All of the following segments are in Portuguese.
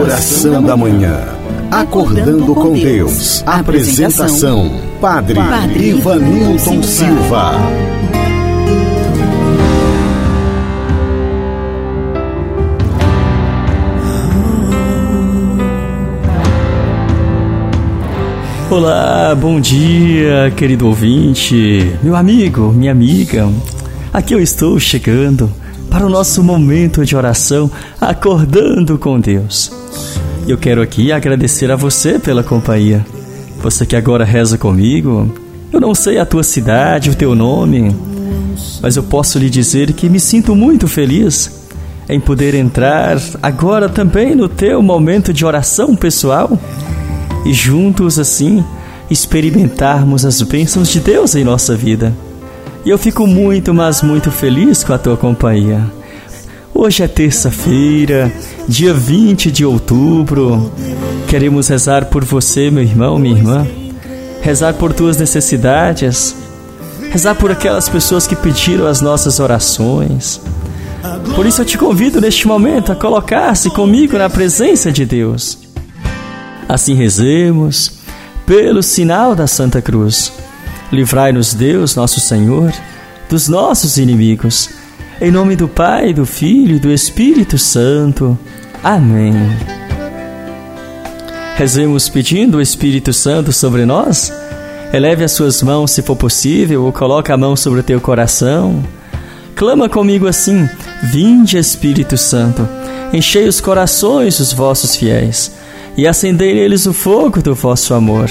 Oração da Manhã. Acordando com Deus. Apresentação: Padre, Padre Ivanilton Silva. Olá, bom dia, querido ouvinte, meu amigo, minha amiga. Aqui eu estou chegando para o nosso momento de oração, acordando com Deus. Eu quero aqui agradecer a você pela companhia. Você que agora reza comigo, eu não sei a tua cidade, o teu nome, mas eu posso lhe dizer que me sinto muito feliz em poder entrar agora também no teu momento de oração pessoal e juntos assim experimentarmos as bênçãos de Deus em nossa vida. E eu fico muito, mas muito feliz com a tua companhia. Hoje é terça-feira, dia 20 de outubro. Queremos rezar por você, meu irmão, minha irmã. Rezar por tuas necessidades. Rezar por aquelas pessoas que pediram as nossas orações. Por isso eu te convido neste momento a colocar-se comigo na presença de Deus. Assim rezemos, pelo sinal da Santa Cruz. Livrai-nos, Deus, nosso Senhor, dos nossos inimigos. Em nome do Pai, do Filho e do Espírito Santo. Amém. Rezemos pedindo o Espírito Santo sobre nós. Eleve as suas mãos, se for possível, ou coloque a mão sobre o teu coração. Clama comigo assim: Vinde, Espírito Santo, enchei os corações dos vossos fiéis e acendei neles o fogo do vosso amor.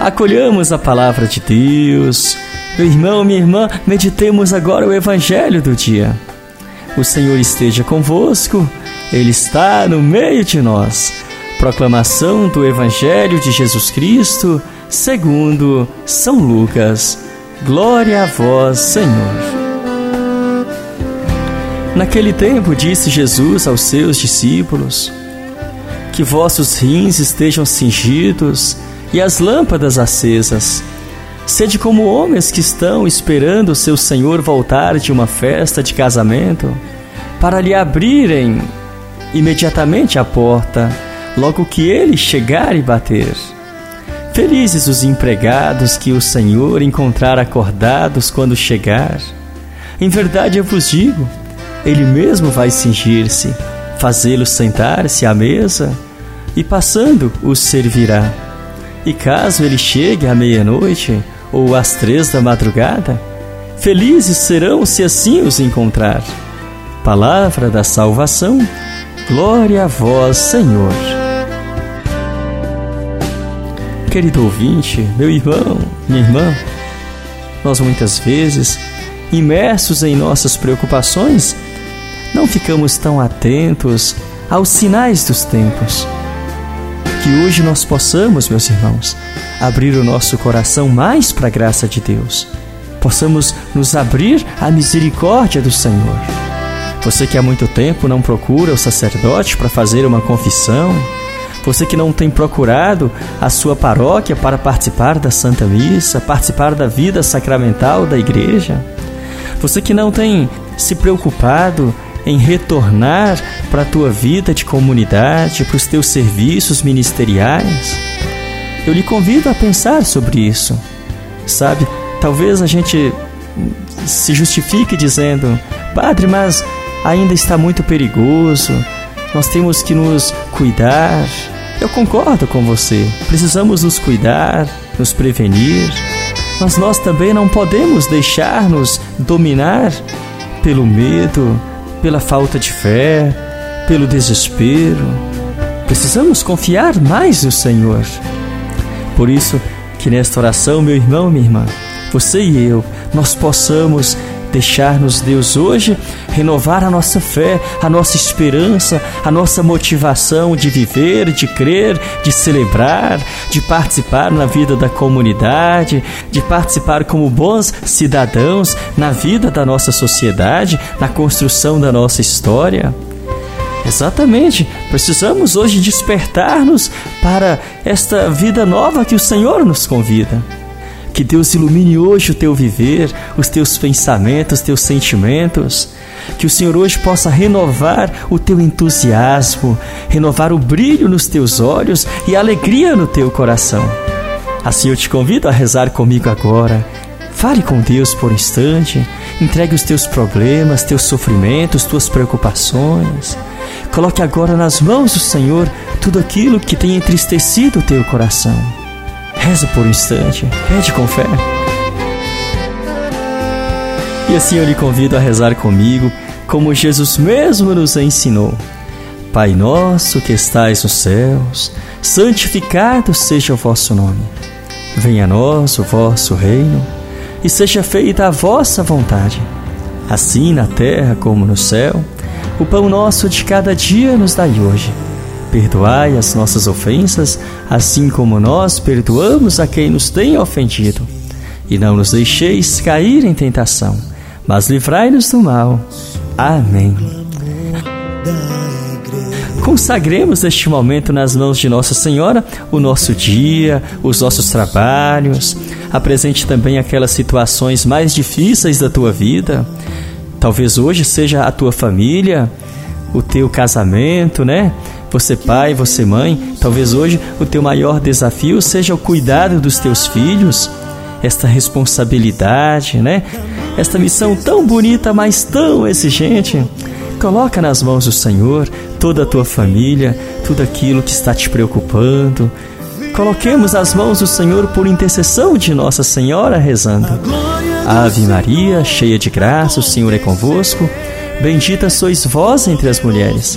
Acolhamos a palavra de Deus. Meu irmão, minha irmã, meditemos agora o Evangelho do dia. O Senhor esteja convosco, Ele está no meio de nós. Proclamação do Evangelho de Jesus Cristo, segundo São Lucas. Glória a vós, Senhor. Naquele tempo disse Jesus aos seus discípulos: que vossos rins estejam cingidos e as lâmpadas acesas. Sede como homens que estão esperando seu Senhor voltar de uma festa de casamento, para lhe abrirem imediatamente a porta, logo que ele chegar e bater. Felizes os empregados que o Senhor encontrar acordados quando chegar. Em verdade eu vos digo, ele mesmo vai cingir-se fazê-los sentar-se à mesa e passando os servirá. E caso ele chegue à meia-noite ou às três da madrugada, felizes serão se assim os encontrar. Palavra da salvação, glória a vós, Senhor. Querido ouvinte, meu irmão, minha irmã, nós muitas vezes, imersos em nossas preocupações, não ficamos tão atentos aos sinais dos tempos. Que hoje nós possamos, meus irmãos, abrir o nosso coração mais para a graça de Deus. Possamos nos abrir à misericórdia do Senhor. Você que há muito tempo não procura o sacerdote para fazer uma confissão, você que não tem procurado a sua paróquia para participar da Santa Missa, participar da vida sacramental da igreja, você que não tem se preocupado em retornar para a tua vida de comunidade, para os teus serviços ministeriais. Eu lhe convido a pensar sobre isso. Sabe, talvez a gente se justifique dizendo: Padre, mas ainda está muito perigoso, nós temos que nos cuidar. Eu concordo com você, precisamos nos cuidar, nos prevenir, mas nós também não podemos deixar-nos dominar pelo medo, pela falta de fé, pelo desespero. Precisamos confiar mais no Senhor. Por isso, que nesta oração, meu irmão, minha irmã, você e eu, nós possamos deixar-nos, Deus, hoje renovar a nossa fé, a nossa esperança, a nossa motivação de viver, de crer, de celebrar, de participar na vida da comunidade, de participar como bons cidadãos na vida da nossa sociedade, na construção da nossa história. Exatamente, precisamos hoje despertar-nos para esta vida nova que o Senhor nos convida. Que Deus ilumine hoje o teu viver, os teus pensamentos, os teus sentimentos. Que o Senhor hoje possa renovar o teu entusiasmo, renovar o brilho nos teus olhos e a alegria no teu coração. Assim eu te convido a rezar comigo agora. Fale com Deus por um instante, entregue os teus problemas, teus sofrimentos, tuas preocupações. Coloque agora nas mãos do Senhor tudo aquilo que tem entristecido o teu coração. Reza por um instante, pede com fé. E assim eu lhe convido a rezar comigo, como Jesus mesmo nos ensinou. Pai nosso que estais nos céus, santificado seja o vosso nome. Venha a nós o vosso reino, e seja feita a vossa vontade, assim na terra como no céu. O pão nosso de cada dia nos dai hoje Perdoai as nossas ofensas, assim como nós perdoamos a quem nos tem ofendido. E não nos deixeis cair em tentação, mas livrai-nos do mal. Amém. Consagremos este momento nas mãos de Nossa Senhora o nosso dia, os nossos trabalhos. Apresente também aquelas situações mais difíceis da tua vida. Talvez hoje seja a tua família, o teu casamento, né? Você pai, você mãe, talvez hoje o teu maior desafio seja o cuidado dos teus filhos, esta responsabilidade, né? Esta missão tão bonita, mas tão exigente. Coloca nas mãos do Senhor toda a tua família, tudo aquilo que está te preocupando. Coloquemos as mãos do Senhor por intercessão de Nossa Senhora rezando. Ave Maria, cheia de graça, o Senhor é convosco. Bendita sois vós entre as mulheres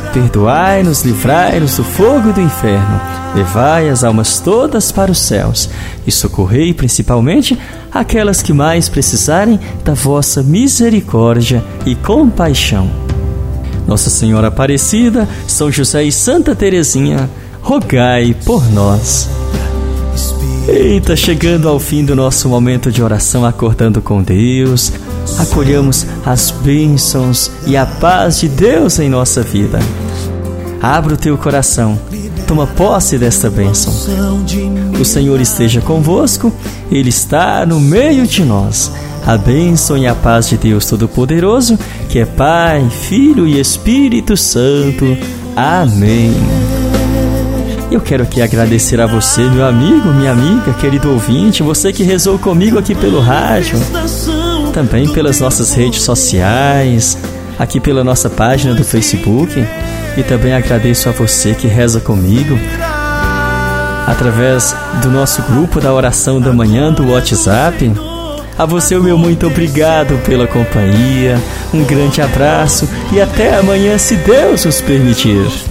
perdoai-nos, livrai-nos do fogo do inferno, levai as almas todas para os céus e socorrei principalmente aquelas que mais precisarem da vossa misericórdia e compaixão. Nossa Senhora Aparecida, São José e Santa Teresinha, rogai por nós. Eita, chegando ao fim do nosso momento de oração, acordando com Deus, acolhamos as bênçãos e a paz de Deus em nossa vida. Abra o teu coração, toma posse desta bênção. O Senhor esteja convosco, Ele está no meio de nós. A bênção e a paz de Deus Todo-Poderoso, que é Pai, Filho e Espírito Santo. Amém. Eu quero aqui agradecer a você, meu amigo, minha amiga, querido ouvinte, você que rezou comigo aqui pelo rádio também pelas nossas redes sociais, aqui pela nossa página do Facebook. E também agradeço a você que reza comigo através do nosso grupo da oração da manhã do WhatsApp. A você, o meu muito obrigado pela companhia, um grande abraço e até amanhã, se Deus nos permitir.